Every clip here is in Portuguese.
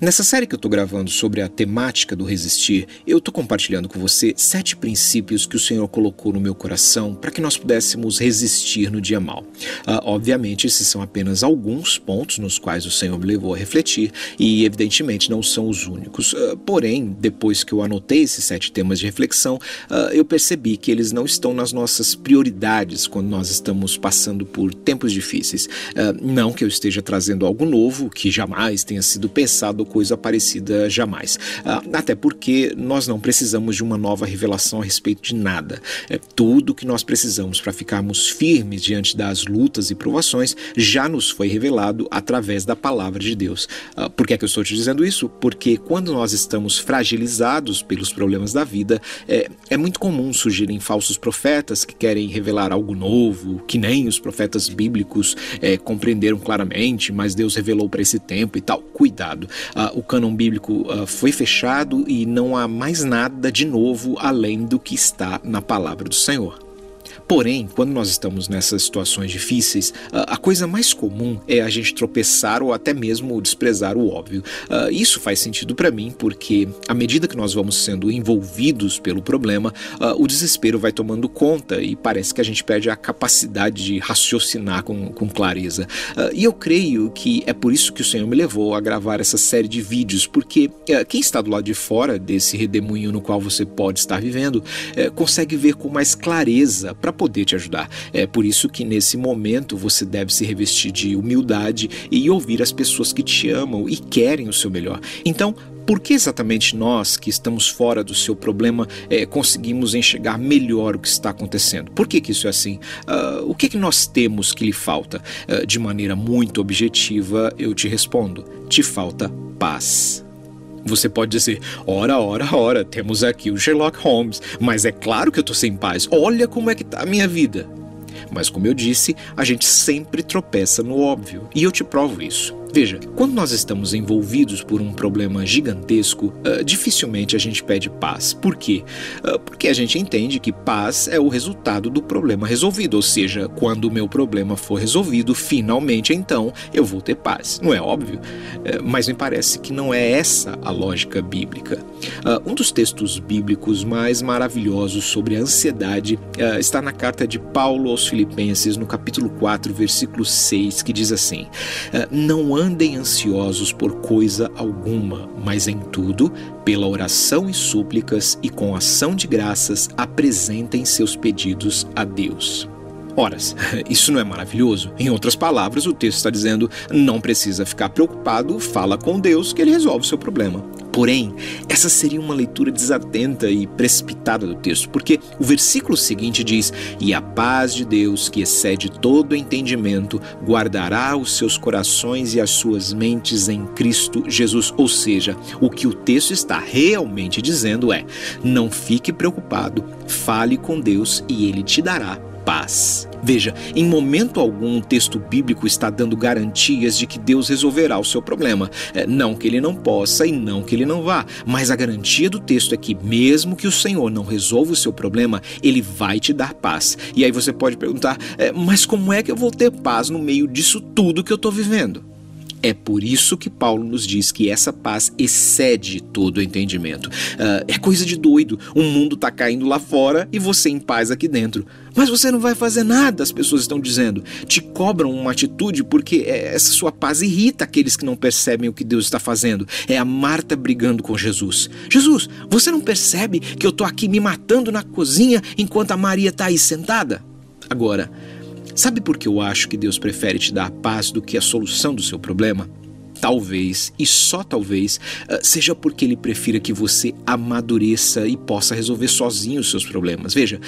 Nessa série que eu estou gravando sobre a temática do resistir, eu estou compartilhando com você sete princípios que o Senhor colocou no meu coração para que nós pudéssemos resistir no dia mal. Uh, obviamente, esses são apenas alguns pontos nos quais o Senhor me levou a refletir e, evidentemente, não são os únicos. Uh, porém, depois que eu anotei esses sete temas de reflexão, uh, eu percebi que eles não estão nas nossas prioridades quando nós estamos passando por tempos difíceis. não que eu esteja trazendo algo novo que jamais tenha sido pensado coisa parecida jamais. Ah, até porque nós não precisamos de uma nova revelação a respeito de nada. É, tudo que nós precisamos para ficarmos firmes diante das lutas e provações já nos foi revelado através da palavra de Deus. Ah, por que é que eu estou te dizendo isso? Porque quando nós estamos fragilizados pelos problemas da vida, é, é muito comum surgirem falsos profetas que querem revelar algo novo, que nem os profetas bíblicos é, compreenderam claramente, mas Deus revelou para esse tempo e tal. Cuidado. Uh, o cânon bíblico uh, foi fechado e não há mais nada de novo além do que está na palavra do Senhor. Porém, quando nós estamos nessas situações difíceis, a coisa mais comum é a gente tropeçar ou até mesmo desprezar o óbvio. Ah, isso faz sentido para mim porque, à medida que nós vamos sendo envolvidos pelo problema, ah, o desespero vai tomando conta e parece que a gente perde a capacidade de raciocinar com, com clareza. Ah, e eu creio que é por isso que o Senhor me levou a gravar essa série de vídeos, porque quem está do lado de fora desse redemoinho no qual você pode estar vivendo eh, consegue ver com mais clareza para poder te ajudar. É por isso que nesse momento você deve se revestir de humildade e ouvir as pessoas que te amam e querem o seu melhor. Então, por que exatamente nós, que estamos fora do seu problema, é, conseguimos enxergar melhor o que está acontecendo? Por que, que isso é assim? Uh, o que, que nós temos que lhe falta? Uh, de maneira muito objetiva, eu te respondo: te falta paz. Você pode dizer, ora, ora, ora, temos aqui o Sherlock Holmes, mas é claro que eu tô sem paz. Olha como é que tá a minha vida. Mas como eu disse, a gente sempre tropeça no óbvio, e eu te provo isso. Veja, quando nós estamos envolvidos por um problema gigantesco, uh, dificilmente a gente pede paz. Por quê? Uh, porque a gente entende que paz é o resultado do problema resolvido, ou seja, quando o meu problema for resolvido, finalmente então eu vou ter paz. Não é óbvio? Uh, mas me parece que não é essa a lógica bíblica. um dos textos bíblicos mais maravilhosos sobre a ansiedade está na carta de Paulo aos Filipenses, no capítulo 4, versículo 6, que diz assim: Não andem ansiosos por coisa alguma, mas em tudo, pela oração e súplicas e com ação de graças, apresentem seus pedidos a Deus. Horas, isso não é maravilhoso? Em outras palavras, o texto está dizendo: não precisa ficar preocupado, fala com Deus que ele resolve o seu problema. Porém, essa seria uma leitura desatenta e precipitada do texto, porque o versículo seguinte diz: E a paz de Deus, que excede todo entendimento, guardará os seus corações e as suas mentes em Cristo Jesus. Ou seja, o que o texto está realmente dizendo é: não fique preocupado, fale com Deus e ele te dará paz. Veja, em momento algum o texto bíblico está dando garantias de que Deus resolverá o seu problema. É, não que ele não possa e não que ele não vá, mas a garantia do texto é que, mesmo que o Senhor não resolva o seu problema, ele vai te dar paz. E aí você pode perguntar, é, mas como é que eu vou ter paz no meio disso tudo que eu estou vivendo? É por isso que Paulo nos diz que essa paz excede todo o entendimento. Uh, é coisa de doido. O mundo está caindo lá fora e você em paz aqui dentro. Mas você não vai fazer nada, as pessoas estão dizendo. Te cobram uma atitude porque essa sua paz irrita aqueles que não percebem o que Deus está fazendo. É a Marta brigando com Jesus. Jesus, você não percebe que eu estou aqui me matando na cozinha enquanto a Maria está aí sentada? Agora, Sabe por que eu acho que Deus prefere te dar a paz do que a solução do seu problema? Talvez, e só talvez, ah, seja porque ele prefira que você amadureça e possa resolver sozinho os seus problemas. Veja,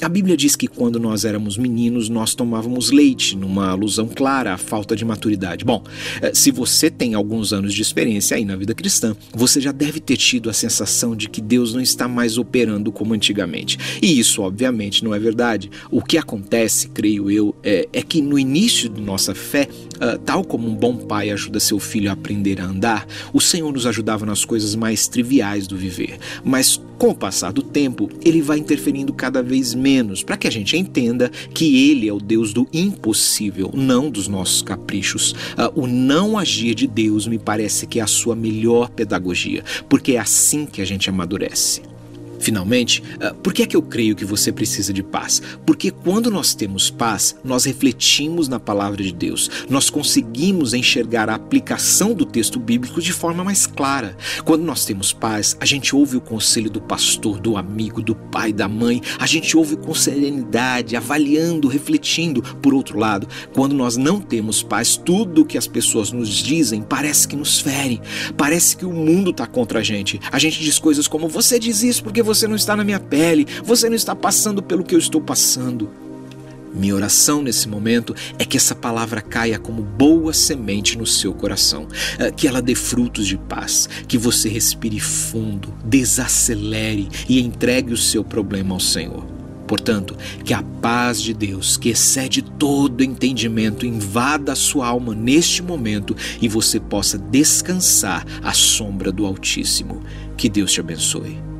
a Bíblia diz que quando nós éramos meninos, nós tomávamos leite, numa alusão clara à falta de maturidade. Bom, eh, se você tem alguns anos de experiência aí na vida cristã, você já deve ter tido a sensação de que Deus não está mais operando como antigamente. E isso, obviamente, não é verdade. O que acontece, creio eu, é, é que no início de nossa fé, uh, tal como um bom pai ajuda seu filho, filho a aprender a andar, o Senhor nos ajudava nas coisas mais triviais do viver. Mas com o passar do tempo, ele vai interferindo cada vez menos, para que a gente entenda que ele é o Deus do impossível, não dos nossos caprichos. Uh, o não agir de Deus me parece que é a sua melhor pedagogia, porque é assim que a gente amadurece. Finalmente, ah, por que é que eu creio que você precisa de paz? Porque quando nós temos paz, nós refletimos na palavra de Deus, nós conseguimos enxergar a aplicação do texto bíblico de forma mais clara. Quando nós temos paz, a gente ouve o conselho do pastor, do amigo, do pai, da mãe, a gente ouve com serenidade, avaliando, refletindo. Por outro lado, quando nós não temos paz, tudo o que as pessoas nos dizem parece que nos fere, parece que o mundo está contra a gente. A gente diz coisas como: você diz isso porque você você não está na minha pele, você não está passando pelo que eu estou passando. Minha oração nesse momento é que essa palavra caia como boa semente no seu coração, eh, que ela dê frutos de paz, que você respire fundo, desacelere e entregue o seu problema ao Senhor. Portanto, que a paz de Deus, que excede todo entendimento, invada a sua alma neste momento e você possa descansar à sombra do Altíssimo. Que Deus te abençoe.